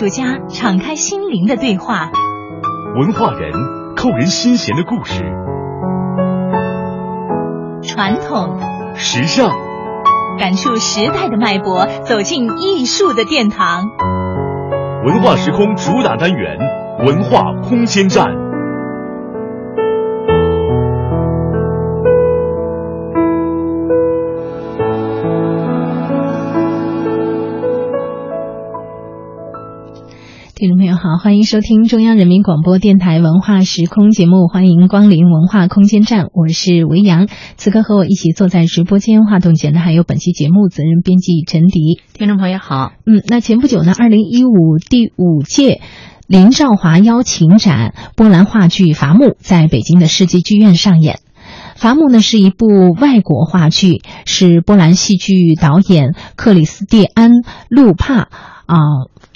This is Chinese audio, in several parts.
术家敞开心灵的对话，文化人扣人心弦的故事，传统时尚感触时代的脉搏，走进艺术的殿堂。文化时空主打单元：文化空间站。好，欢迎收听中央人民广播电台文化时空节目，欢迎光临文化空间站，我是维扬。此刻和我一起坐在直播间话筒前的还有本期节目责任编辑陈迪。听众朋友好，嗯，那前不久呢，二零一五第五届林兆华邀请展波兰话剧《伐木》在北京的世纪剧院上演。《伐木》呢是一部外国话剧，是波兰戏剧导演克里斯蒂安·路帕啊。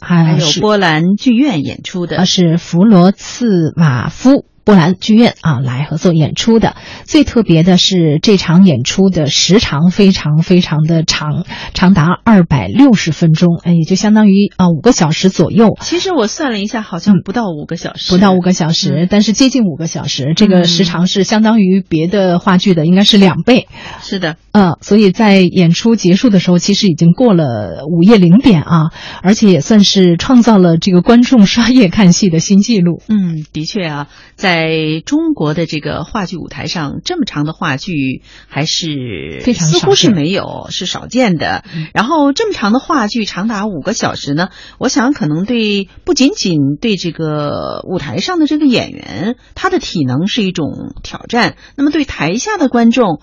还有波兰剧院演出的，是弗罗茨瓦夫。波兰剧院啊，来合作演出的。最特别的是，这场演出的时长非常非常的长，长达二百六十分钟，哎，也就相当于啊五个小时左右。其实我算了一下，好像不到五个小时，不到五个小时，但是接近五个小时。这个时长是相当于别的话剧的，应该是两倍。是的，嗯，所以在演出结束的时候，其实已经过了午夜零点啊，而且也算是创造了这个观众 刷夜看戏的新纪录。嗯，的确啊，在。在中国的这个话剧舞台上，这么长的话剧还是非常似乎是没有，是少见的。然后这么长的话剧长达五个小时呢，我想可能对不仅仅对这个舞台上的这个演员，他的体能是一种挑战。那么对台下的观众，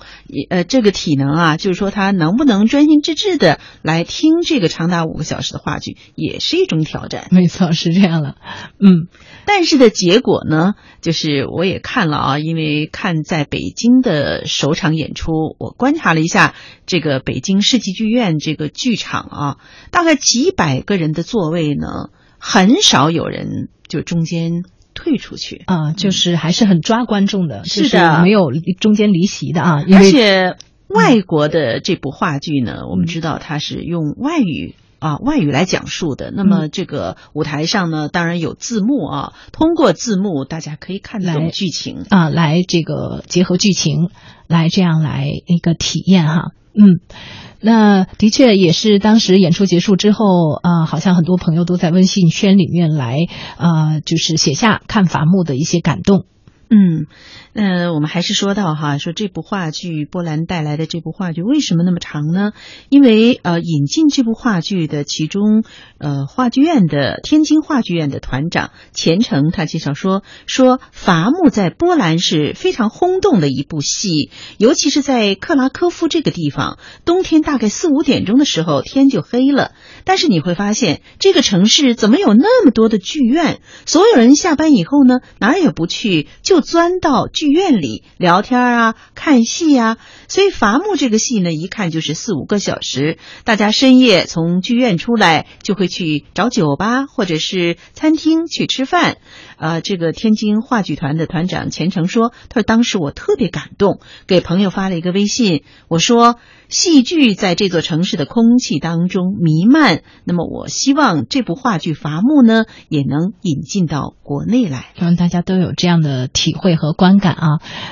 呃，这个体能啊，就是说他能不能专心致志的来听这个长达五个小时的话剧，也是一种挑战。没错，是这样了。嗯，但是的结果呢，就是。我也看了啊，因为看在北京的首场演出，我观察了一下这个北京世纪剧院这个剧场啊，大概几百个人的座位呢，很少有人就中间退出去啊，就是还是很抓观众的，是的，没有中间离席的啊，而且外国的这部话剧呢，我们知道它是用外语。啊，外语来讲述的。那么这个舞台上呢，当然有字幕啊，通过字幕大家可以看懂剧情啊，来这个结合剧情来这样来一个体验哈。嗯，那的确也是当时演出结束之后啊，好像很多朋友都在微信圈里面来啊，就是写下看伐木的一些感动。嗯。那我们还是说到哈，说这部话剧波兰带来的这部话剧为什么那么长呢？因为呃，引进这部话剧的其中呃，话剧院的天津话剧院的团长钱程他介绍说，说伐木在波兰是非常轰动的一部戏，尤其是在克拉科夫这个地方，冬天大概四五点钟的时候天就黑了，但是你会发现这个城市怎么有那么多的剧院？所有人下班以后呢，哪儿也不去，就钻到。剧院里聊天啊，看戏啊，所以伐木这个戏呢，一看就是四五个小时。大家深夜从剧院出来，就会去找酒吧或者是餐厅去吃饭。呃，这个天津话剧团的团长钱程说：“他说当时我特别感动，给朋友发了一个微信，我说。”戏剧在这座城市的空气当中弥漫，那么我希望这部话剧《伐木》呢，也能引进到国内来，让大家都有这样的体会和观感啊。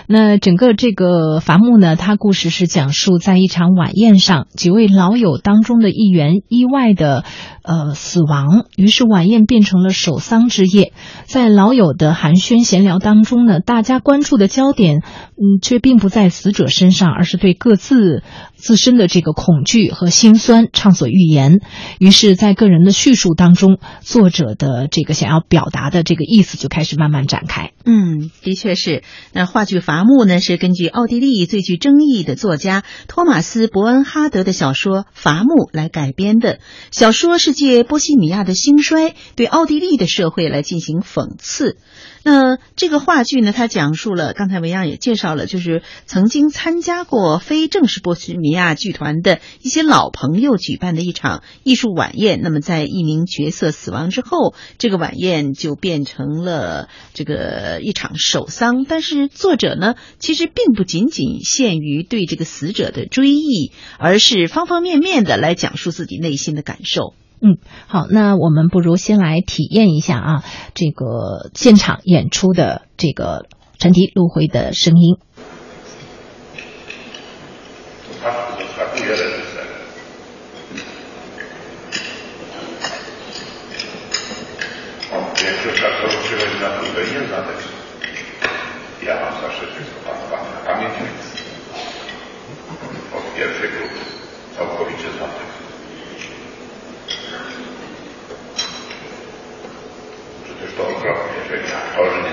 那整个这个《伐木》呢，它故事是讲述在一场晚宴上，几位老友当中的一员意外的呃死亡，于是晚宴变成了守丧之夜。在老友的寒暄闲聊当中呢，大家关注的焦点，嗯，却并不在死者身上，而是对各自。自身的这个恐惧和心酸畅所欲言，于是，在个人的叙述当中，作者的这个想要表达的这个意思就开始慢慢展开。嗯，的确是。那话剧《伐木》呢，是根据奥地利最具争议的作家托马斯·伯恩哈德的小说《伐木》来改编的。小说是借波西米亚的兴衰，对奥地利的社会来进行讽刺。那这个话剧呢，它讲述了刚才文样也介绍了，就是曾经参加过非正式波西米亚剧团的一些老朋友举办的一场艺术晚宴。那么在一名角色死亡之后，这个晚宴就变成了这个一场守丧。但是作者呢，其实并不仅仅限于对这个死者的追忆，而是方方面面的来讲述自己内心的感受。嗯，好，那我们不如先来体验一下啊，这个现场演出的这个陈迪、陆辉的声音。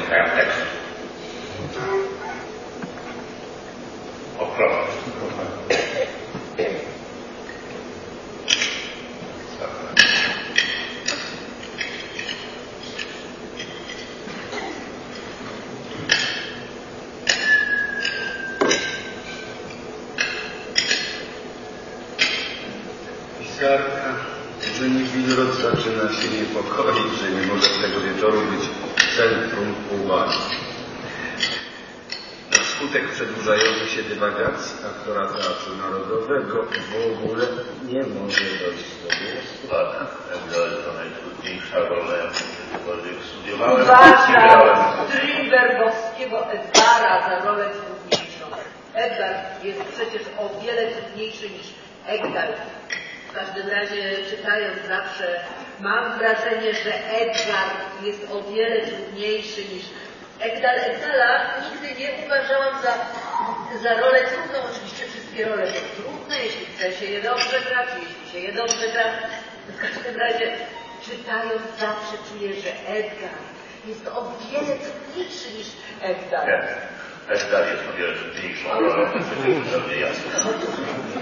have that za, za rolę trudną. Oczywiście wszystkie role są trudne, jeśli chce się je dobrze grać, jeśli się je dobrze gra. W każdym razie czytając zawsze czuję, że Edgar jest o wiele trudniejszy niż Egdal. Nie, Edgar jest o wiele trudniejszą rolą, zupełnie jasne.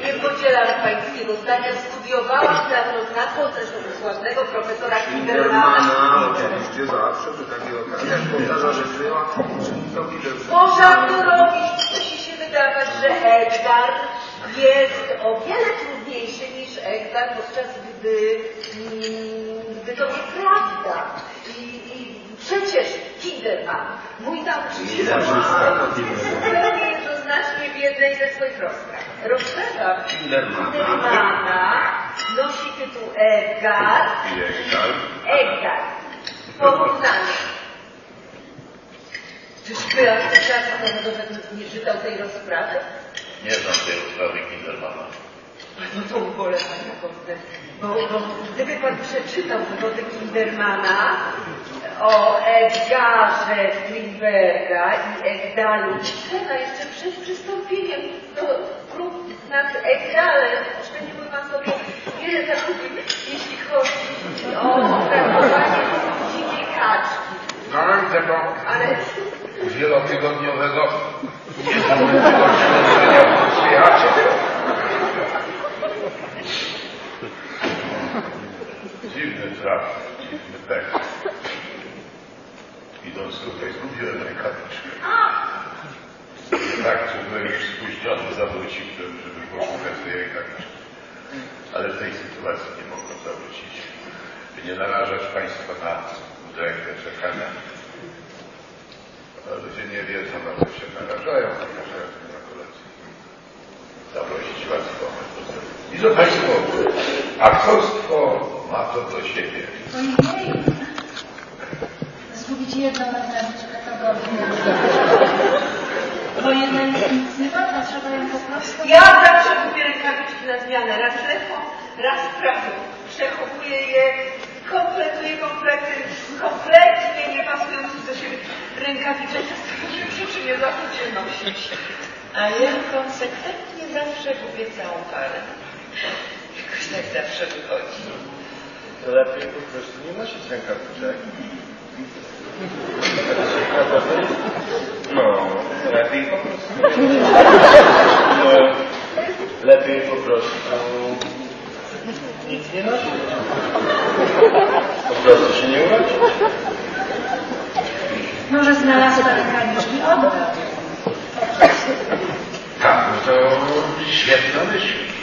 Nie podzielam pańskiego zdania. Studiowałam teatroznawstwo u sławnego profesora Kindermana. Oczywiście zawsze przy takich okazjach powtarza, że czynnikowi Można to robić, musi się wydawać, że Edgar jest o wiele trudniejszy niż Egdal, podczas gdy, mm, gdy to nieprawda. I, I przecież Kinderman, mój nauczyciel, zupełnie jednoznacznie w jednej ze swoich rozpraw. Rozprawa Kindermana. Nosi tytuł Edgar, Edgar. Porównanie. Czyżby artysta narodowego nie czytał tej rozprawy? nie znam tej rozprawy Kindermana. No to ubolewam naprawdę. Bo, bo gdyby pan przeczytał wywody Kindermana o Edgarze Strindberga i Egdalu, trzeba jeszcze przed przystąpieniem do prób nad Egdalem oszczędziłby pan sobie wiele zakupił, jeśli chodzi o opracowanie dzikiej kaczki. Znam tego Ale wielotygodniowego niezwykłego śledzenia przyjaciel. Dziwny traf, dziwny tekst. Idąc tutaj zgubiłem rękawiczkę. Tak, że byłem już spóźniony, zawrócił, żeby, żeby poszukać tej rękawiczki. Ale w tej sytuacji nie mogłem zawrócić. By nie narażać Państwa na udrękę czekania. Ludzie nie wiedzą, na co się narażają, narażają się na kolekcję. Zaprosić Was do I to Państwo, aktorstwo ma to do siebie. Jedną to dobrze. Bo jedna jest nic nie warta, trzeba ją po prostu... Ja zawsze kupię rękawiczki na zmianę, raz lewą, raz prawą. Przechowuję je, kompletuję komplety, kompletnie nie pasujące do siebie rękawice, czasem się przyczynię zachodzie nosić. A ja konsekwentnie zawsze kupię całą parę. Jakoś tak zawsze wychodzi. Lepiej po prostu nie nosić rękawiczek. No, lepiej po prostu. No, lepiej po prostu nic nie nosić. Po prostu się nie urodzić. Może znalazła rękawiczki oddał. Tak, no to świetna myśl.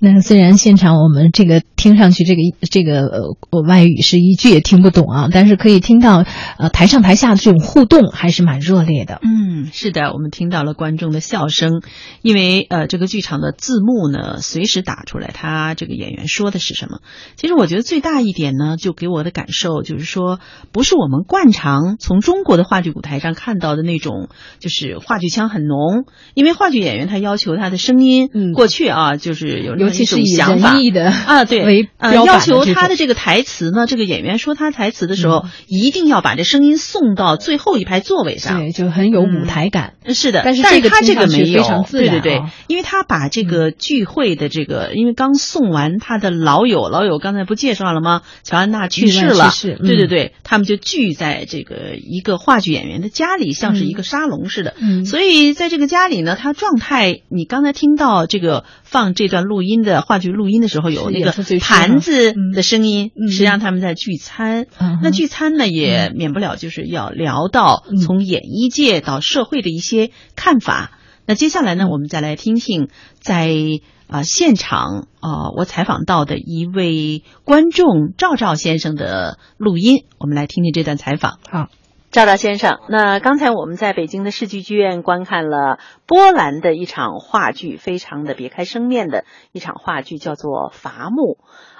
那虽然现场我们这个听上去这个这个呃外语是一句也听不懂啊，但是可以听到呃台上台下的这种互动还是蛮热烈的。嗯，是的，我们听到了观众的笑声，因为呃这个剧场的字幕呢随时打出来，他这个演员说的是什么。其实我觉得最大一点呢，就给我的感受就是说，不是我们惯常从中国的话剧舞台上看到的那种，就是话剧腔很浓，因为话剧演员他要求他的声音，嗯过去啊就是有尤其是以想法。仁义的啊，对，为呃，要求他的这个台词呢，这个演员说他台词的时候，一定要把这声音送到最后一排座位上。对，就很有舞台感。是的，但是但他这个没有，非常自然对对对。啊，因为他把这个聚会的这个，因为刚送完他的老友，老友刚才不介绍了吗？乔安娜去世了，去世嗯。对对对，他们就聚在这个一个话剧演员的家里，像是一个沙龙似的。嗯。所以在这个家里呢，他状态，你刚才听到这个放这段录音的话剧录音的时候，有那个盘子嗯的声音，嗯实际上他们在聚餐。那聚餐呢，也免不了就是要聊到嗯从演艺界到社会的一些看法。那接下来呢，我们再来听听在啊、现场啊、我采访到的一位观众赵赵先生的录音，我们来听听这段采访。好，赵大先生，那刚才我们在北京的世纪剧院观看了波兰的一场话剧，非常的别开生面的一场话剧，叫做《伐木》。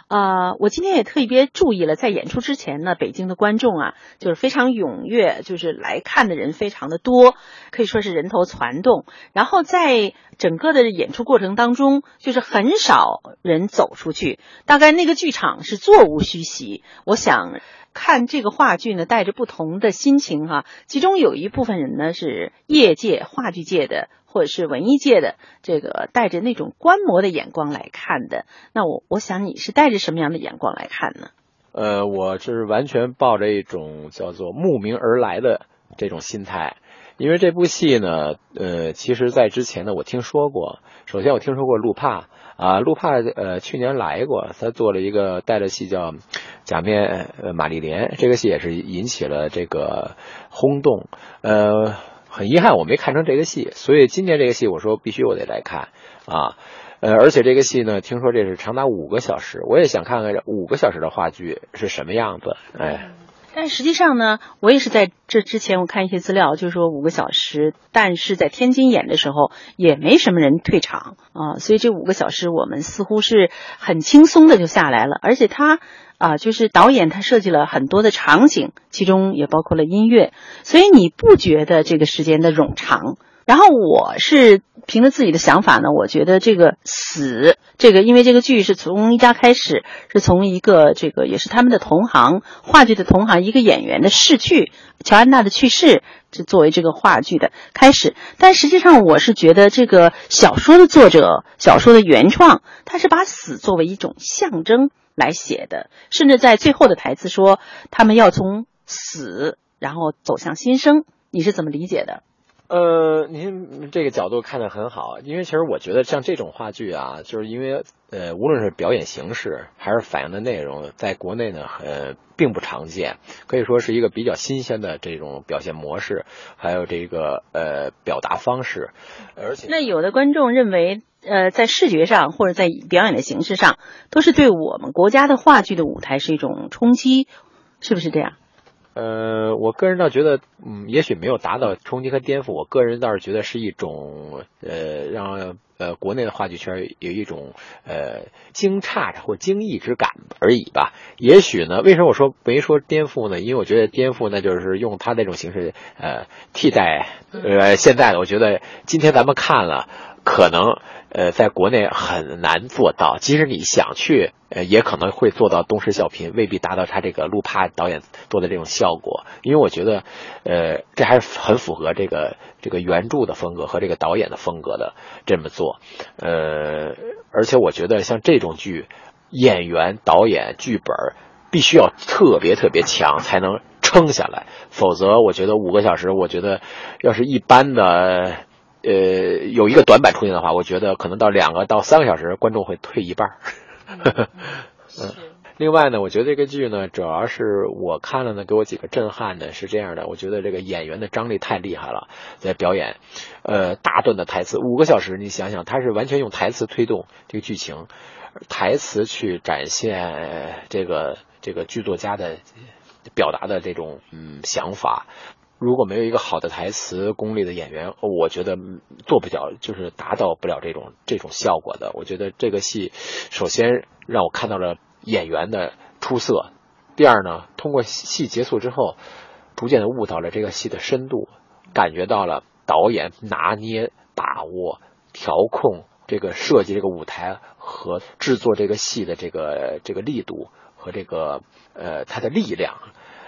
啊、我今天也特别注意了，在演出之前呢，北京的观众啊，就是非常踊跃，就是来看的人非常的多，可以说是人头攒动。然后在整个的演出过程当中，就是很少人走出去，大概那个剧场是座无虚席。我想看这个话剧呢，带着不同的心情哈、其中有一部分人呢是业界话剧界的。或者是文艺界的这个带着那种观摩的眼光来看的，那我我想你是带着什么样的眼光来看呢？呃，我是完全抱着一种叫做慕名而来的这种心态，因为这部戏呢，呃，其实在之前呢，我听说过。首先，我听说过路帕啊，路帕呃去年来过，他做了一个带着戏叫《假面玛丽莲》，这个戏也是引起了这个轰动。呃，很遗憾我没看成这个戏，所以今年这个戏我说必须我得来看啊。呃，而且这个戏呢，听说这是长达五个小时，我也想看看这五个小时的话剧是什么样子。哎，但实际上呢，我也是在这之前我看一些资料，就是说五个小时，但是在天津演的时候也没什么人退场啊，所以这五个小时我们似乎是很轻松的就下来了，而且他啊，就是导演他设计了很多的场景，其中也包括了音乐，所以你不觉得这个时间的冗长。然后我是凭着自己的想法呢，我觉得这个死，这个因为这个剧是从一家开始，是从一个这个也是他们的同行，话剧的同行一个演员的逝去，乔安娜的去世，这作为这个话剧的开始。但实际上，我是觉得这个小说的作者，小说的原创，他是把死作为一种象征来写的，甚至在最后的台词说他们要从死然后走向新生。你是怎么理解的？呃，您这个角度看得很好，因为其实我觉得像这种话剧啊，就是因为呃，无论是表演形式还是反映的内容，在国内呢，呃，并不常见，可以说是一个比较新鲜的这种表现模式，还有这个呃表达方式，而且那有的观众认为，呃，在视觉上或者在表演的形式上，都是对我们国家的话剧的舞台是一种冲击，是不是这样？呃，我个人倒觉得，嗯，也许没有达到冲击和颠覆。我个人倒是觉得是一种，呃，让呃国内的话剧圈有一种呃惊诧或惊异之感而已吧。也许呢，为什么我说没说颠覆呢？因为我觉得颠覆呢，就是用它那种形式呃替代呃现在的。我觉得今天咱们看了，可能呃在国内很难做到，即使你想去。呃，也可能会做到东施效颦，未必达到他这个路帕导演做的这种效果。因为我觉得，呃，这还是很符合这个这个原著的风格和这个导演的风格的这么做。呃，而且我觉得像这种剧，演员、导演、剧本必须要特别特别强，才能撑下来。否则，我觉得五个小时，我觉得要是一般的。呃，有一个短板出现的话，我觉得可能到两个到三个小时，观众会退一半。嗯，另外呢，我觉得这个剧呢，主要是我看了呢，给我几个震撼的是这样的，我觉得这个演员的张力太厉害了，在表演，呃，大段的台词，五个小时，你想想，他是完全用台词推动这个剧情，台词去展现这个这个剧作家的表达的这种嗯想法。如果没有一个好的台词功力的演员，我觉得做不了，就是达到不了这种这种效果的。我觉得这个戏，首先让我看到了演员的出色，第二呢，通过戏结束之后，逐渐的悟到了这个戏的深度，感觉到了导演拿捏、把握、调控这个设计这个舞台和制作这个戏的这个这个力度和这个呃它的力量。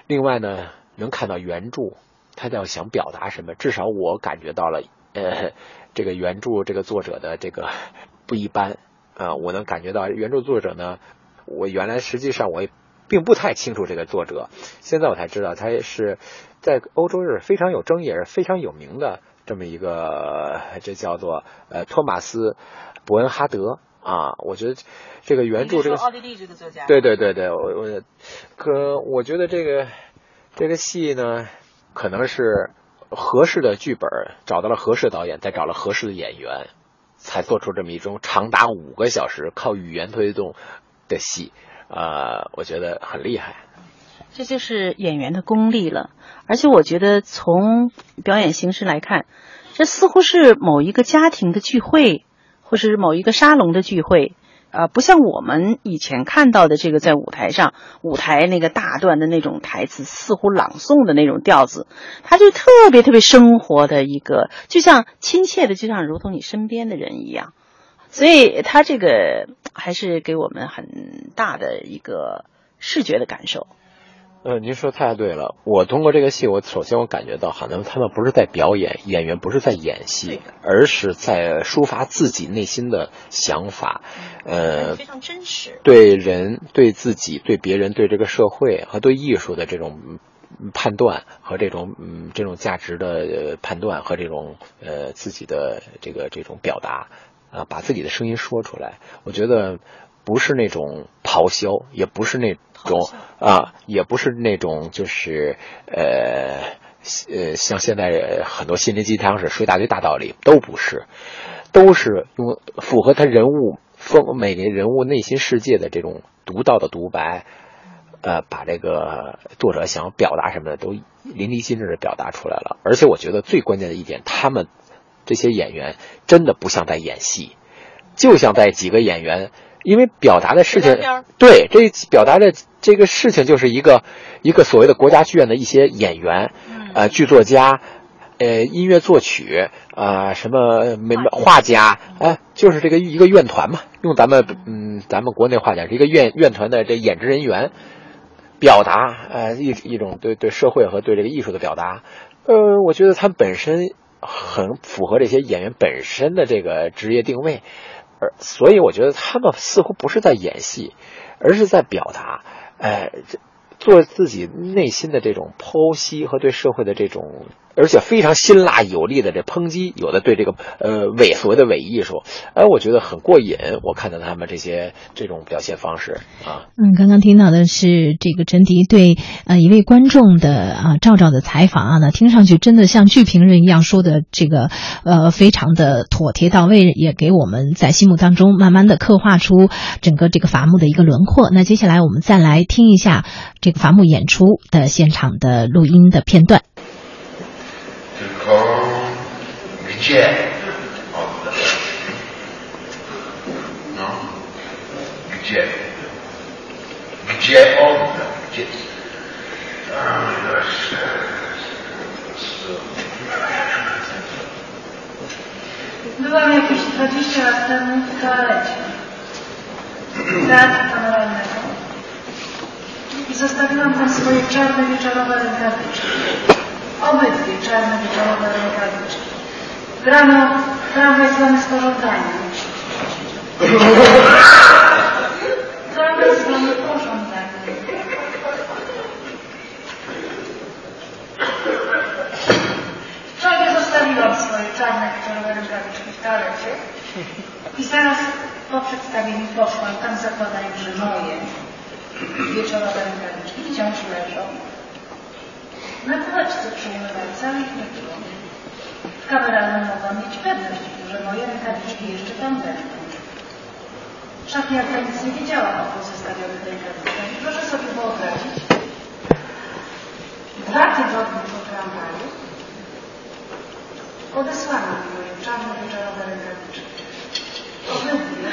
另外呢，能看到原著。他要想表达什么？至少我感觉到了，呃，这个原著这个作者的这个 不一般啊，我能感觉到原著作者呢，我原来实际上我也并不太清楚这个作者，现在我才知道他是在欧洲是非常有争议、也是非常有名的这么一个，这叫做呃托马斯伯恩哈德啊。我觉得这个原著这个奥地利这个作家，对对对对，我我可我觉得这个这个戏呢。可能是合适的剧本，找到了合适的导演，再找了合适的演员，才做出这么一种长达五个小时靠语言推动的戏，呃，我觉得很厉害。这就是演员的功力了，而且我觉得从表演形式来看，这似乎是某一个家庭的聚会，或是某一个沙龙的聚会。啊，不像我们以前看到的这个在舞台上，舞台那个大段的那种台词，似乎朗诵的那种调子，它就特别特别生活的一个，就像亲切的，就像如同你身边的人一样，所以它这个还是给我们很大的一个视觉的感受。呃，您说太对了。我通过这个戏，我首先我感觉到，好像他们不是在表演，演员不是在演戏，而是在抒发自己内心的想法。呃，非常真实。对人、对自己、对别人、对这个社会和对艺术的这种判断和这种嗯这种价值的判断和这种呃自己的这个这种表达啊，把自己的声音说出来，我觉得。不是那种咆哮，也不是那种啊，也不是那种就是呃呃，像现在很多心灵鸡汤似的说一大堆大道理，都不是，都是用符合他人物风每个人物内心世界的这种独到的独白，呃，把这个作者想表达什么的都淋漓尽致的表达出来了。而且我觉得最关键的一点，他们这些演员真的不像在演戏，就像在几个演员。因为表达的事情，对这表达的这个事情，就是一个一个所谓的国家剧院的一些演员，呃，剧作家，呃，音乐作曲，啊，什么美画家，哎，就是这个一个院团嘛。用咱们嗯，咱们国内话讲，是一个院院团的这演职人员，表达呃一一种对对社会和对这个艺术的表达。呃，我觉得他本身很符合这些演员本身的这个职业定位。而所以，我觉得他们似乎不是在演戏，而是在表达，哎，做自己内心的这种剖析和对社会的这种。而且非常辛辣有力的这抨击，有的对这个呃伪所谓的伪艺术，哎，我觉得很过瘾。我看到他们这些这种表现方式啊，嗯，刚刚听到的是这个陈迪对呃一位观众的啊赵赵的采访啊，那听上去真的像剧评人一样说的这个呃非常的妥帖到位，也给我们在心目当中慢慢的刻画出整个这个伐木的一个轮廓。那接下来我们再来听一下这个伐木演出的现场的录音的片段。Gdzie oddać? No. Gdzie? Gdzie oddać? Gdzie? Byłam jakieś 20 lat temu w toalecie teatru panoralnego i zostawiłam tam swoje czarne wieczorowe rękawiczki. Obydwie czarne wieczorowe rękawiczki. Rano tramwaj zwany sporządzaniem. Tramwaj zwany porządzeniem. Wczoraj zostawiłam swoje czarne wieczorowe rękawiczki w toalecie i zaraz po przedstawieniu poszłam tam zakładając, że moje wieczorowe rękawiczki wciąż leżą. Na półeczce przy umywalce ich nie było. Kameralną mogłam mieć pewność, że moje rękawiczki jeszcze tam będą. Szachmiarka nic nie wiedziała o pozostawionych rękawicach. Proszę sobie wyobrazić, dwa tygodnie po tramwaju odesłano mi moje czarno-wieczorowe rękawiczki. Obydwie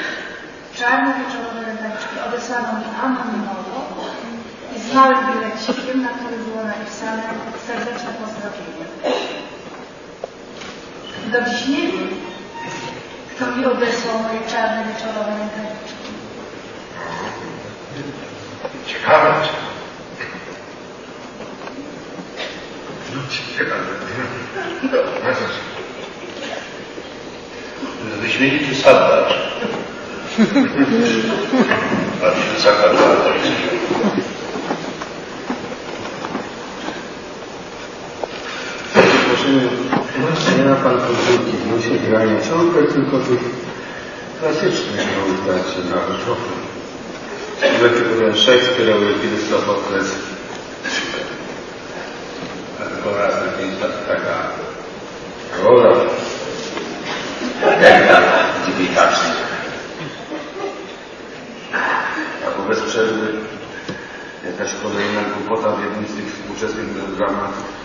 czarno-wieczorowe rękawiczki odesłano mi anonimowo i z małym bilecikiem, na którym było napisane serdeczne pozdrowienie. Do dziś nie wiem, kto mi odesłał moje czarne wieczorowe rękawiczki. Ciekawe. No ciekawe. Wyśmienity sadacz. Patrz, zakładał nie ma pan podwórki, musi grania ciągle tylko tych klasycznych nauk trochę trochę. Ile tylko ten Szekspir, Euripides, Sofokles. Tylko raz na pięć lat taka Rola. legenda dziennikarsza. A wobec przerwy jakaś kolejna głupota w jednym z tych współczesnych dramatów.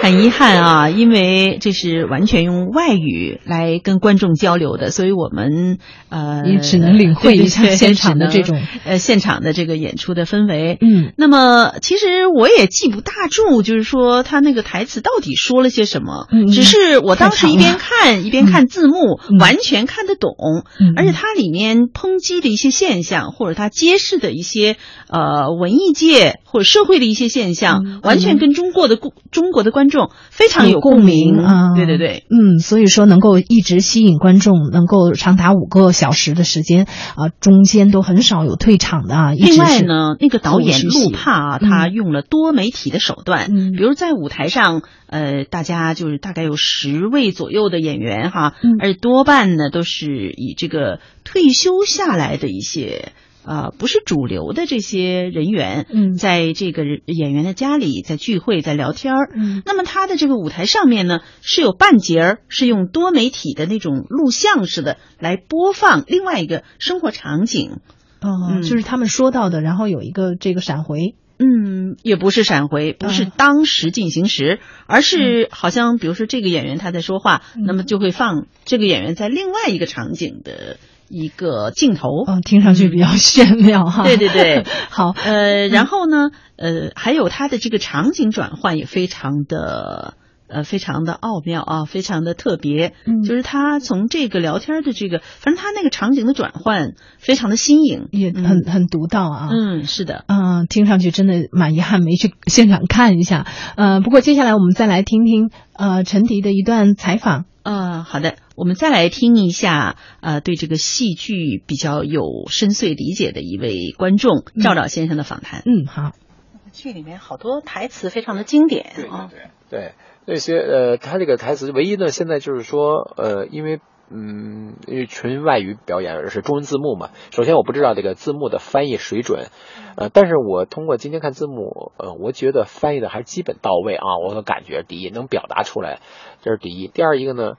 很遗憾啊，因为这是完全用外语来跟观众交流的，所以我们呃也只能领会一下现场的这种呃现场的这个演出的氛围。嗯，那么其实我也记不大住，就是说他那个台词到底说了些什么，嗯只是我当时一边看一边看字幕，嗯完全看得懂。嗯而且它里面抨击的一些现象，或者它揭示的一些呃文艺界或者社会的一些现象，嗯完全跟中国的顾中国的观众非常有共鸣啊，对对对。嗯，所以说能够一直吸引观众，能够长达五个小时的时间啊，中间都很少有退场的啊。另外呢，那个导演陆帕啊，嗯他用了多媒体的手段，嗯比如在舞台上，呃，大家就是大概有十位左右的演员哈，嗯而多半呢都是以这个退休下来的一些。呃，不是主流的这些人员，嗯。在这个演员的家里在聚会，在聊天儿。嗯。那么他的这个舞台上面呢，是有半截儿是用多媒体的那种录像式的来播放另外一个生活场景。哦，嗯。就是他们说到的，然后有一个这个闪回，嗯，也不是闪回，不是嗯当时进行时，而是好像比如说这个演员他在说话，嗯。那么就会放这个演员在另外一个场景的一个镜头。嗯，听上去比较炫妙哈。对对对，好，呃，然后呢，呃，还有它的这个场景转换也非常的。呃，非常的奥妙啊，非常的特别，嗯就是他从这个聊天的这个，反正他那个场景的转换非常的新颖，也很很独到啊。嗯，是的，嗯，听上去真的蛮遗憾，没去现场看一下。呃，不过接下来我们再来听听呃陈迪的一段采访。呃，好的，我们再来听一下，呃，对这个戏剧比较有深邃理解的一位观众赵赵先生的访谈。嗯，好。剧里面好多台词非常的经典对啊，对对，那些呃，他这个台词唯一呢，现在就是说呃，因为。嗯，因为纯外语表演而是中文字幕嘛。首先我不知道这个字幕的翻译水准，呃，但是我通过今天看字幕，呃，我觉得翻译的还是基本到位啊。我的感觉第一能表达出来，这是第一。第二一个呢，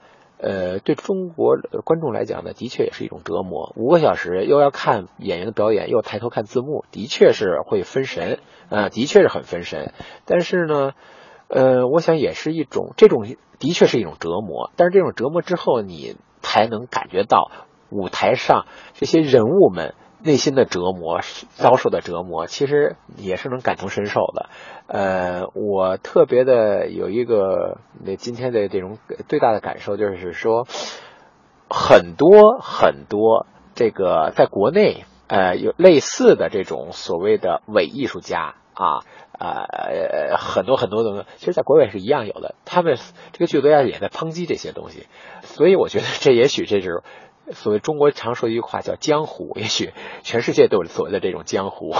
呃，对中国观众来讲呢，的确也是一种折磨。五个小时又要看演员的表演，又抬头看字幕，的确是会分神，啊、的确是很分神。但是呢。呃，我想也是一种，这种的确是一种折磨，但是这种折磨之后，你才能感觉到舞台上这些人物们内心的折磨、遭受的折磨，其实也是能感同身受的。呃，我特别的有一个那今天的这种最大的感受，就是说，很多很多这个在国内呃有类似的这种所谓的伪艺术家啊。呃，很多很多东西，其实在国外是一样有的。他们这个剧作家也在抨击这些东西，所以我觉得这也许这是所谓中国常说一句话叫江湖，也许全世界都有所谓的这种江湖。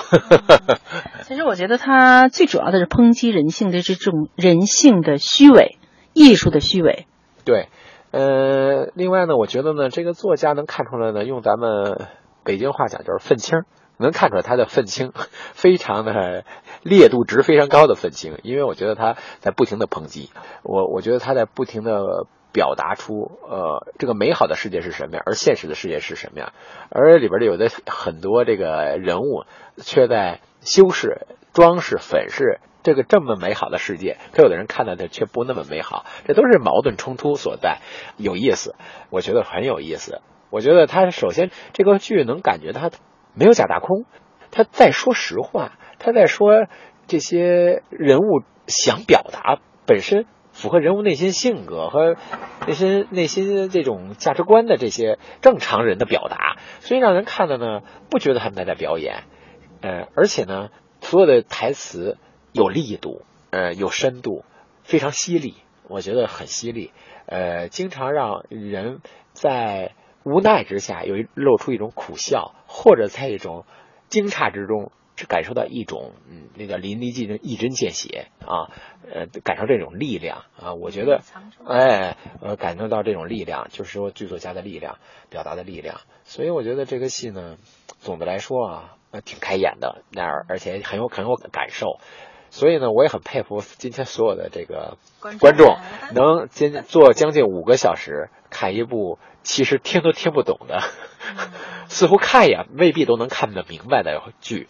其实我觉得他最主要的是抨击人性的这种人性的虚伪，艺术的虚伪。对，呃，另外呢，我觉得呢，这个作家能看出来呢，用咱们北京话讲就是愤青能看出来他的愤青，非常的烈度值非常高的愤青，因为我觉得他在不停的抨击我，我觉得他在不停的表达出呃这个美好的世界是什么样，而现实的世界是什么样，而里边的有的很多这个人物却在修饰、装饰、粉饰这个这么美好的世界，可有的人看到的却不那么美好，这都是矛盾冲突所在，有意思，我觉得很有意思。我觉得他首先这个剧能感觉他没有假大空，他在说实话，他在说这些人物想表达本身符合人物内心性格和内心内心这种价值观的这些正常人的表达，所以让人看的呢不觉得他们在在表演，呃，而且呢所有的台词有力度，呃，有深度，非常犀利，我觉得很犀利，呃，经常让人在。无奈之下，有露出一种苦笑，或者在一种惊诧之中，是感受到一种嗯，那叫淋漓尽致、一针见血啊，呃，感受这种力量啊。我觉得，哎，呃，感受到这种力量，就是说剧作家的力量，表达的力量。所以我觉得这个戏呢，总的来说啊，呃，挺开眼的，那而且很有很有感受。所以呢，我也很佩服今天所有的这个观众，能今 坐将近五个小时看一部。其实听都听不懂的，似乎看也未必都能看得明白的剧，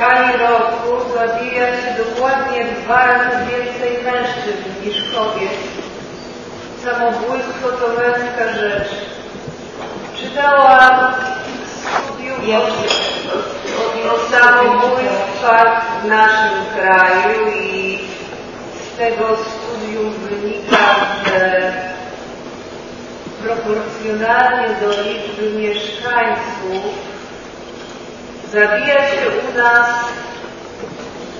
skali roku zabija się dokładnie dwa razy więcej mężczyzn niż kobiet. Samobójstwo to męska rzecz. Czytałam studium o, o samobójstwach w naszym kraju i z tego studium wynika, że proporcjonalnie do liczby mieszkańców zabija się u nas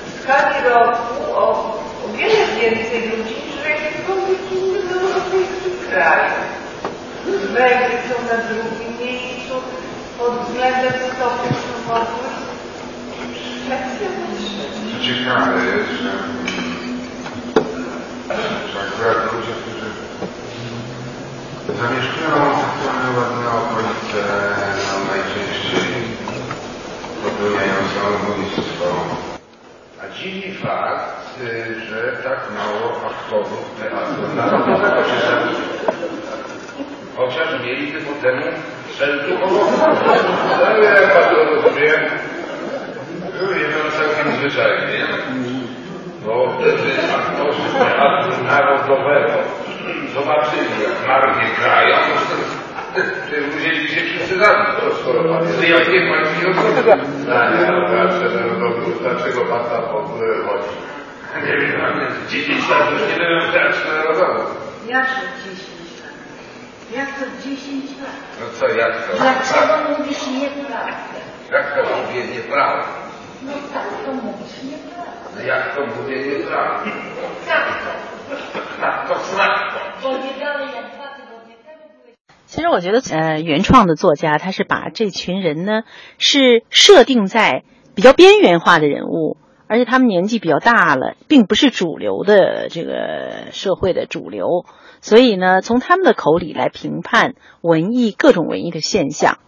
w skali roku o, o wiele więcej ludzi niż w jakimkolwiek innym europejskim kraju. Węgry są na drugim miejscu pod względem na trzecim. Ciekawe jest, że, że akurat ludzie, którzy Zamieszkują sektorne ładne okolice, no najczęściej popełniają samobójstwo. A dziwi fakt, że tak mało aktorów teatru narodowego się zabija. Chociaż mieli ku temu cel duchowy. Ale ja bardzo rozumiem, no całkiem zwyczajnie, bo wtedy aktorzy teatru narodowego zobaczyli, jak marnie grają, wzięli zabić, to skoro pan jest wyjątkiem, pan się nie odbywa. No, patrzę, no, dlaczego pan tam w ogóle chodzi? Nie wiem, 10 lat już nie byłem w teatrze narodowym. Jak to 10 lat? Jak to 10 lat? No co, jak to? Dlaczego mówisz nieprawdę? Jak to mówię nieprawdę? No tak to mówisz nieprawdę. No jak to mówię nieprawdę? Tak to. 其实我觉得，呃，原创的作家他是把这群人呢是设定在比较边缘化的人物，而且他们年纪比较大了，并不是主流的这个社会的主流，所以呢，从他们的口里来评判文艺各种文艺的现象。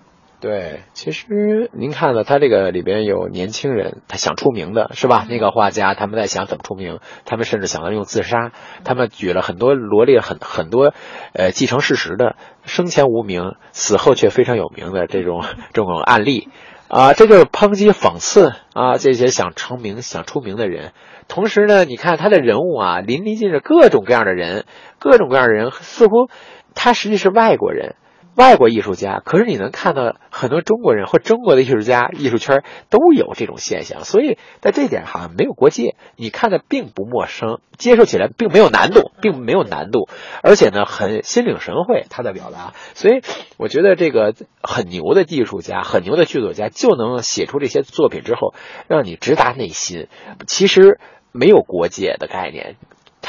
对，其实您看了他这个里边有年轻人，他想出名的是吧？那个画家他们在想怎么出名，他们甚至想到用自杀，他们举了很多罗列很很多，呃，继承事实的生前无名，死后却非常有名的这种这种案例，啊，这就是抨击讽刺啊这些想成名想出名的人。同时呢，你看他的人物啊，淋漓尽致，各种各样的人，各种各样的人，似乎他实际是外国人。外国艺术家，可是你能看到很多中国人或中国的艺术家、艺术圈都有这种现象，所以在这点好像没有国界，你看的并不陌生，接受起来并没有难度，并没有难度，而且呢很心领神会他的表达，所以我觉得这个很牛的艺术家、很牛的剧作家就能写出这些作品之后，让你直达内心。其实没有国界的概念。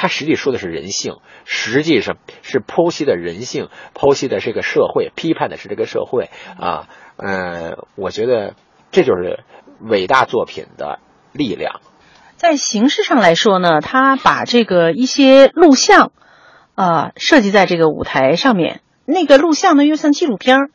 他实际说的是人性，实际上是剖析的人性，剖析的是个社会，批判的是这个社会啊。呃，我觉得这就是伟大作品的力量。在形式上来说呢，他把这个一些录像啊设计在这个舞台上面，那个录像呢又像纪录片儿，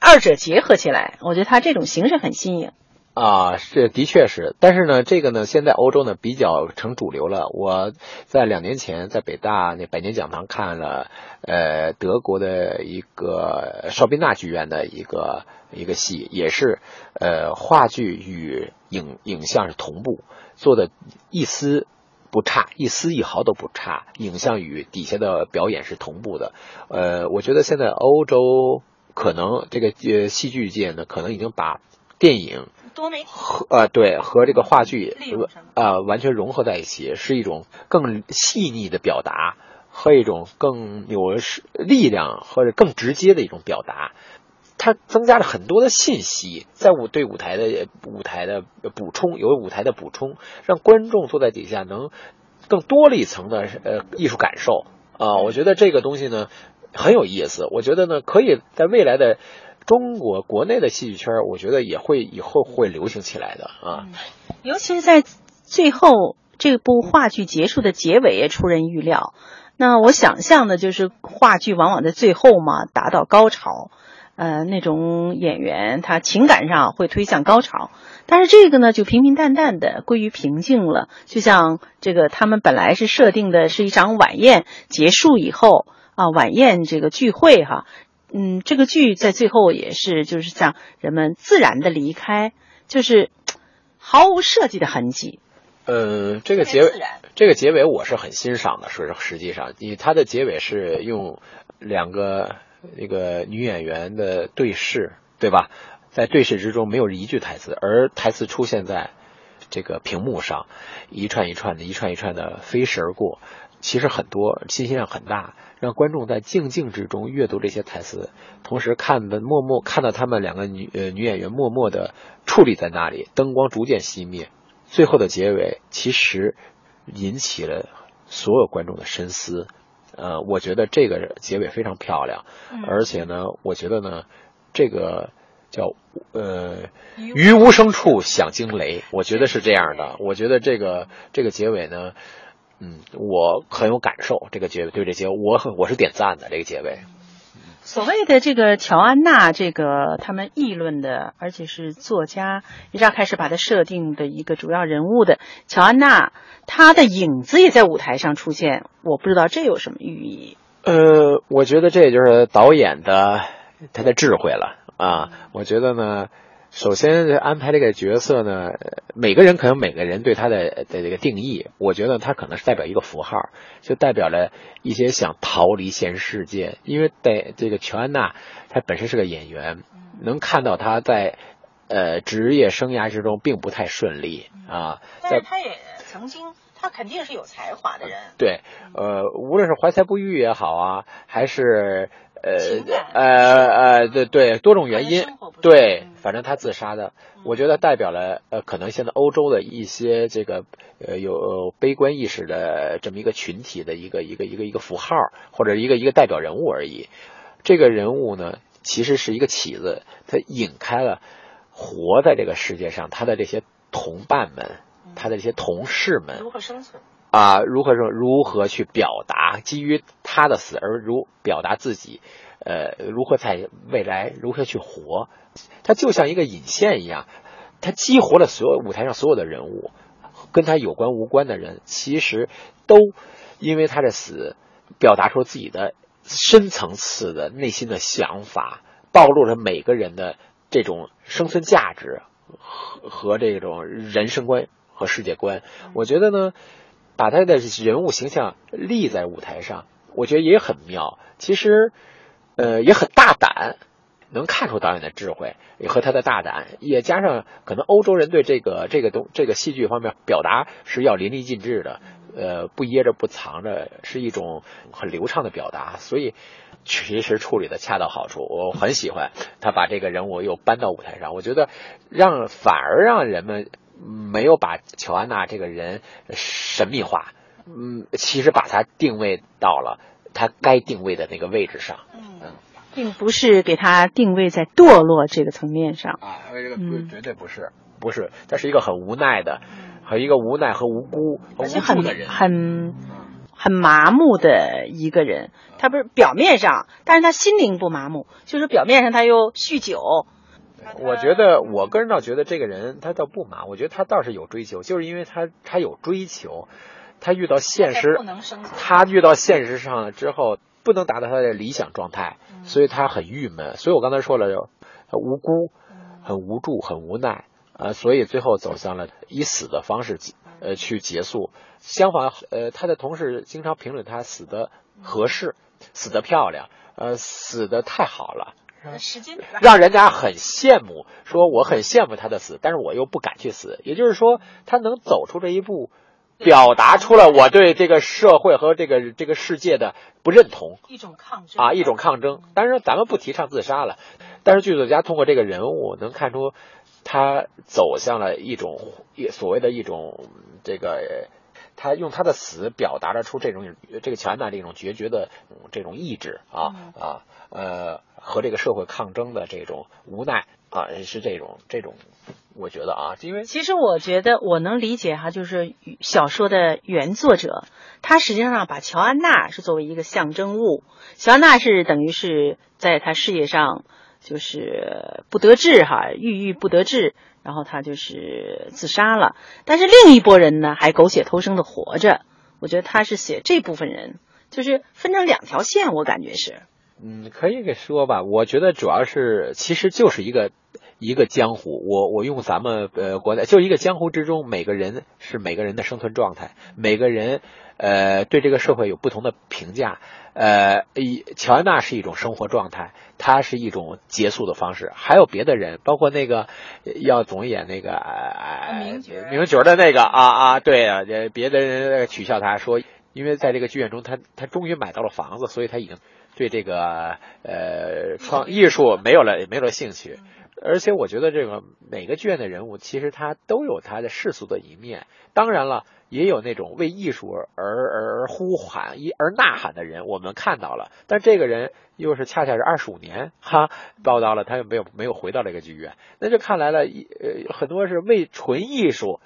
二者结合起来，我觉得他这种形式很新颖。啊，这的确是，但是呢，这个呢，现在欧洲呢比较成主流了。我在两年前在北大那百年讲堂看了，呃，德国的一个绍宾纳剧院的一个一个戏，也是呃话剧与影影像是同步做的，一丝不差，一丝一毫都不差，影像与底下的表演是同步的。呃，我觉得现在欧洲可能这个呃戏剧界呢，可能已经把电影。多媒体和呃对和这个话剧啊完全融合在一起，是一种更细腻的表达和一种更有力量或者更直接的一种表达。它增加了很多的信息，在舞对舞台的舞台的补充，有舞台的补充，让观众坐在底下能更多了一层的呃艺术感受啊。我觉得这个东西呢很有意思，我觉得呢可以在未来的。中国国内的戏剧圈，我觉得也会以后会流行起来的啊。尤其是在最后这部话剧结束的结尾也出人预料。那我想象的就是话剧往往在最后嘛达到高潮，呃，那种演员他情感上会推向高潮，但是这个呢就平平淡淡的归于平静了。就像这个他们本来是设定的是一场晚宴结束以后啊，晚宴这个聚会哈。嗯，这个剧在最后也是，就是像人们自然的离开，就是毫无设计的痕迹。呃，这个结尾，这个结尾我是很欣赏的。说实际上，因为它的结尾是用两个那个女演员的对视，对吧？在对视之中没有一句台词，而台词出现在这个屏幕上，一串一串的，一串一串的飞逝而过。其实很多，信息量很大。让观众在静静之中阅读这些台词，同时看的默默看到他们两个女呃女演员默默的矗立在那里，灯光逐渐熄灭，最后的结尾其实引起了所有观众的深思。呃，我觉得这个结尾非常漂亮，而且呢，我觉得呢，这个叫呃于无声处响惊雷，我觉得是这样的。我觉得这个这个结尾呢。嗯，我很有感受，这个结尾对这结尾，我很我是点赞的这个结尾。所谓的这个乔安娜，这个他们议论的，而且是作家一下开始把它设定的一个主要人物的乔安娜，她的影子也在舞台上出现，我不知道这有什么寓意。呃，我觉得这也就是导演的他的智慧了啊，我觉得呢。首先安排这个角色呢，每个人可能每个人对他的的这个定义，我觉得他可能是代表一个符号，就代表了一些想逃离现实世界。因为在这个乔安娜，她本身是个演员，能看到她在呃职业生涯之中并不太顺利啊。但是她也曾经，她肯定是有才华的人。对，呃，无论是怀才不遇也好啊，还是。呃呃呃，对对，多种原因，对，反正他自杀的，我觉得代表了呃，可能现在欧洲的一些这个呃有悲观意识的这么一个群体的一个一个一个一个符号，或者一个一个代表人物而已。这个人物呢，其实是一个起子，他引开了活在这个世界上他的这些同伴们，他的这些同事们如何生存。啊，如何说？如何去表达？基于他的死而如表达自己，呃，如何在未来如何去活？他就像一个引线一样，他激活了所有舞台上所有的人物，跟他有关无关的人，其实都因为他的死，表达出自己的深层次的内心的想法，暴露了每个人的这种生存价值和和这种人生观和世界观。我觉得呢。把他的人物形象立在舞台上，我觉得也很妙。其实，呃，也很大胆，能看出导演的智慧和他的大胆，也加上可能欧洲人对这个这个东这个戏剧方面表达是要淋漓尽致的，呃，不掖着不藏着，是一种很流畅的表达，所以其实处理的恰到好处，我很喜欢他把这个人物又搬到舞台上，我觉得让反而让人们没有把乔安娜这个人神秘化，嗯，其实把她定位到了她该定位的那个位置上。嗯并不是给她定位在堕落这个层面上啊，这个嗯绝对不是，不是，他是一个很无奈的，和一个无奈和无辜、很助的人。很很麻木的一个人。他不是表面上，但是他心灵不麻木，就是表面上他又酗酒。我觉得，我个人倒觉得这个人他倒不麻，我觉得他倒是有追求，就是因为他他有追求，他遇到现实，他遇到现实上之后，不能达到他的理想状态，所以他很郁闷。所以我刚才说了，很无辜、很无助、很无奈啊、呃所以最后走向了以死的方式呃去结束。相反，呃，他的同事经常评论他死的合适，死的漂亮，呃，死的太好了。时间让人家很羡慕，说我很羡慕他的死，但是我又不敢去死。也就是说，他能走出这一步，表达出了我对这个社会和这个这个世界的不认同一种抗争啊，一种抗争。当然，咱们不提倡自杀了，但是剧作家通过这个人物能看出，他走向了一种所谓的一种这个。他用他的死表达了出这种这个乔安娜这种决绝的嗯这种意志啊啊呃和这个社会抗争的这种无奈啊是这种这种，我觉得啊，因为其实我觉得我能理解哈，就是小说的原作者，他实际上把乔安娜是作为一个象征物，乔安娜是等于是在他事业上就是不得志哈，郁郁不得志，然后他就是自杀了。但是另一拨人呢，还苟且偷生的活着。我觉得他是写这部分人，就是分成两条线，我感觉是。嗯，可以给说吧。我觉得主要是，其实就是一个一个江湖。我我用咱们呃国内，就一个江湖之中，每个人是每个人的生存状态，每个人呃对这个社会有不同的评价。呃，以乔安娜是一种生活状态，她是一种结束的方式。还有别的人，包括那个要总演那个呃名角名角的那个啊啊，对啊，呃别的人取笑他说，因为在这个剧院中，他他终于买到了房子，所以他已经对这个呃创艺术没有了没有了兴趣。而且我觉得这个每个剧院的人物，其实他都有他的世俗的一面。当然了，也有那种为艺术而而呼喊、一而呐喊的人，我们看到了。但这个人又是恰恰是二十五年哈报道了，他又没有没有回到这个剧院，那就看来了，呃，很多是为纯艺术，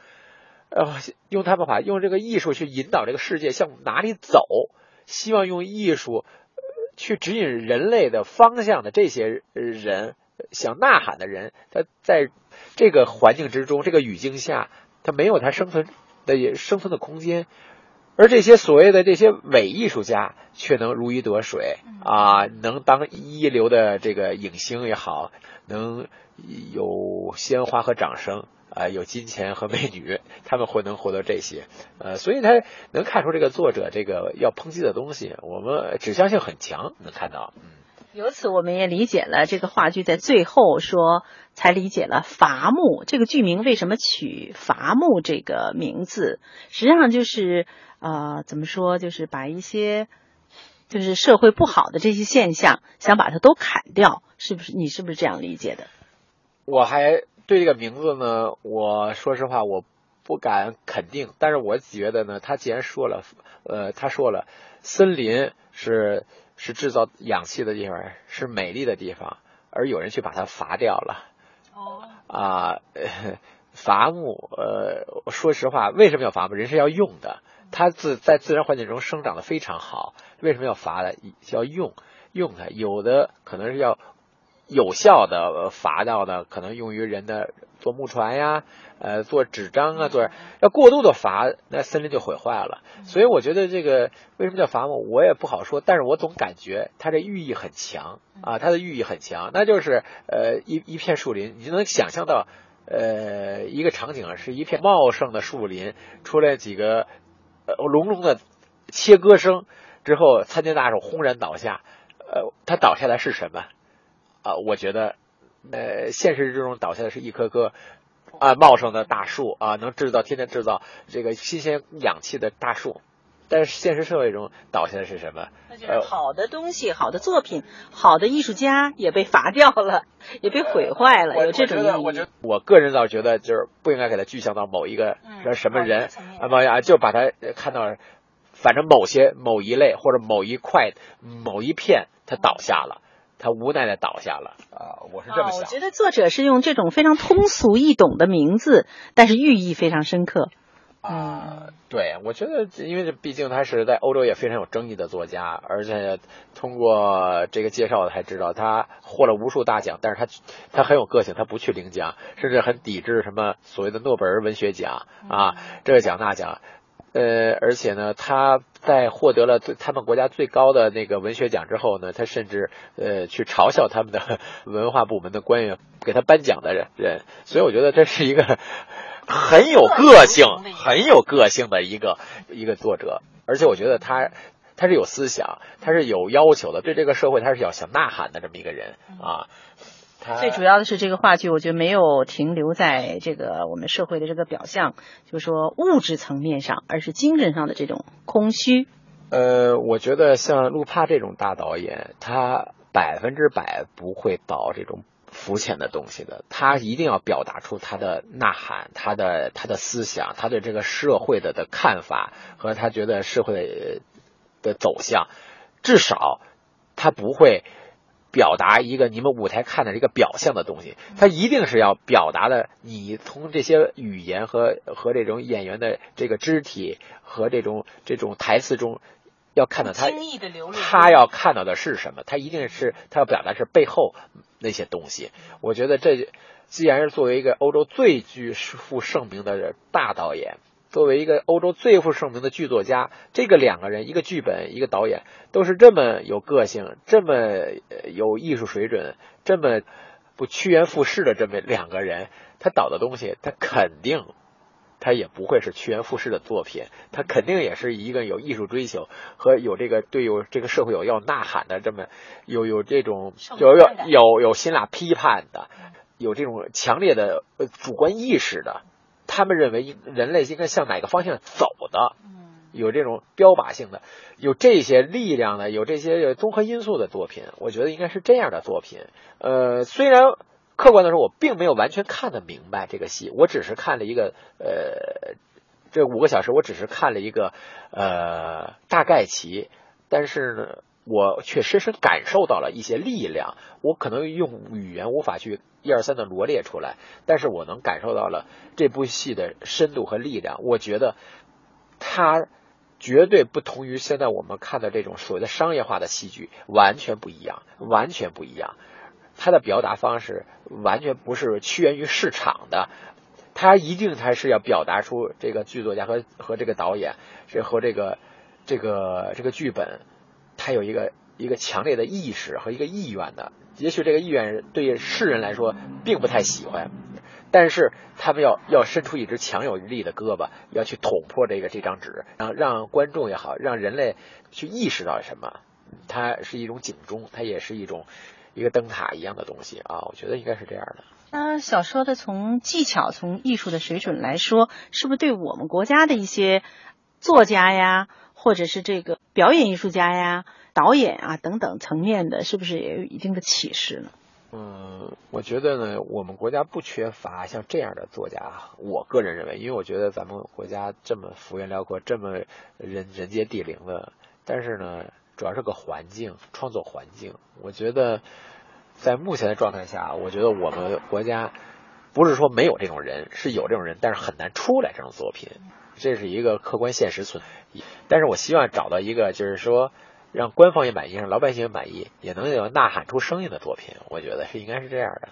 呃，用他们法用这个艺术去引导这个世界向哪里走，希望用艺术去指引人类的方向的这些人。想呐喊的人，他在这个环境之中，这个语境下，他没有他生存的生存的空间，而这些所谓的这些伪艺术家却能如鱼得水啊，能当一流的这个影星也好，能有鲜花和掌声啊，有金钱和美女，他们会能获得这些，呃，所以他能看出这个作者这个要抨击的东西，我们指向性很强，能看到，嗯。由此，我们也理解了这个话剧在最后说，才理解了伐木这个剧名为什么取伐木这个名字。实际上就是呃，怎么说，就是把一些就是社会不好的这些现象，想把它都砍掉，是不是？你是不是这样理解的？我还对这个名字呢，我说实话，我不敢肯定，但是我觉得呢，他既然说了，呃，他说了，森林是。是制造氧气的地方，是美丽的地方，而有人去把它伐掉了。哦，啊，伐木，呃，说实话，为什么要伐木？人是要用的，它自在自然环境中生长的非常好，为什么要伐呢？要用，用它，有的可能是要有效的伐掉的，可能用于人的做木船呀。呃，做纸张啊，做要过度的伐，那森林就毁坏了。所以我觉得这个为什么叫伐木，我也不好说。但是我总感觉它这寓意很强啊，它的寓意很强。那就是呃一一片树林，你就能想象到呃一个场景是一片茂盛的树林，出来几个呃隆隆的切割声之后，参天大树轰然倒下。呃，它倒下来是什么？啊，我觉得，呃，现实之中倒下的是一棵棵啊茂盛的大树啊，能制造天天制造这个新鲜氧气的大树。但是现实社会中倒下的是什么？那就是好的东西、好的作品、好的艺术家也被伐掉了，也被毁坏了，有这种意义。我觉得，我个人倒觉得，就是不应该给它具象到某一个说什么人啊，某啊，就把它看到，反正某些某一类或者某一块某一片，它倒下了，它无奈的倒下了啊，我是这么想。我觉得作者是用这种非常通俗易懂的名字，但是寓意非常深刻。啊，对，我觉得，因为毕竟他是在欧洲也非常有争议的作家，而且通过这个介绍才知道他获了无数大奖，但是他他很有个性，他不去领奖，甚至很抵制什么所谓的诺贝尔文学奖啊，这个奖那奖，呃，而且呢，他在获得了最他们国家最高的那个文学奖之后呢，他甚至呃去嘲笑他们的 文化部门的官员给他颁奖的人人，所以我觉得这是一个。很有个性，很有个性的一个一个作者，而且我觉得他他是有思想，他是有要求的，对这个社会他是要想呐喊的这么一个人啊。最主要的是这个话剧，我觉得没有停留在这个我们社会的这个表象，就是说物质层面上，而是精神上的这种空虚。呃，我觉得像路帕这种大导演，他百分之百不会导这种。肤浅的东西的，他一定要表达出他的呐喊，他的他的思想，他对这个社会的的看法和他觉得社会的走向，至少他不会表达一个你们舞台看的这个表象的东西，他一定是要表达的。你从这些语言和和这种演员的这个肢体和这种这种台词中。要看到他，他要看到的是什么？他一定是他要表达是背后那些东西。我觉得这既然是作为一个欧洲最具负盛名的大导演，作为一个欧洲最负盛名的剧作家，这个两个人，一个剧本，一个导演，都是这么有个性，这么有艺术水准，这么不趋炎附势的这么两个人，他导的东西，他肯定。他也不会是趋炎附势的作品，他肯定也是一个有艺术追求和有这个对有这个社会有要呐喊的这么有有这种有有有有辛辣批判的，有这种强烈的主观意识的，他们认为人类应该向哪个方向走的，有这种标靶性的，有这些力量的，有这些综合因素的作品，我觉得应该是这样的作品。呃，虽然。客观的说，我并没有完全看得明白这个戏，我只是看了一个呃，这五个小时，我只是看了一个呃大概其，但是呢，我却深深感受到了一些力量。我可能用语言无法去一二三的罗列出来，但是我能感受到了这部戏的深度和力量。我觉得它绝对不同于现在我们看的这种所谓的商业化的戏剧，完全不一样，完全不一样。他的表达方式完全不是屈原于市场的，他一定还是要表达出这个剧作家和和这个导演，这和这个这个这个剧本，他有一个一个强烈的意识和一个意愿的。也许这个意愿对世人来说并不太喜欢，但是他们要要伸出一只强有力的胳膊，要去捅破这个这张纸，让让观众也好，让人类去意识到什么，它是一种警钟，它也是一种。一个灯塔一样的东西啊，我觉得应该是这样的。那小说的从技巧、从艺术的水准来说，是不是对我们国家的一些作家呀，或者是这个表演艺术家呀、导演啊等等层面的，是不是也有一定的启示呢？嗯，我觉得呢，我们国家不缺乏像这样的作家。我个人认为，因为我觉得咱们国家这么幅员辽阔，这么人人杰地灵的，但是呢。主要是个环境，创作环境。我觉得，在目前的状态下，我觉得我们国家不是说没有这种人，是有这种人，但是很难出来这种作品。这是一个客观现实存在。但是我希望找到一个，就是说让官方也满意，让老百姓也满意，也能有呐喊出声音的作品。我觉得是应该是这样的。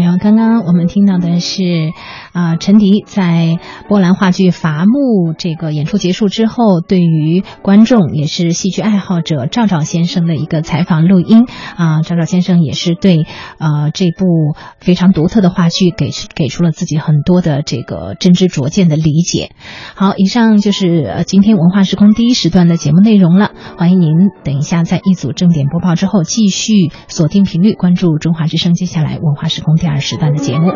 到没有？刚刚我们听到的是啊，陈迪在波兰话剧伐木这个演出结束之后，对于观众也是戏剧爱好者赵赵先生的一个采访录音啊，赵赵先生也是对呃这部非常独特的话剧给给出了自己很多的这个真知灼见的理解。好，以上就是今天文化时空第一时段的节目内容了，欢迎您等一下在一组正点播报之后继续锁定频率关注中华之声接下来文化时空调二时段的节目。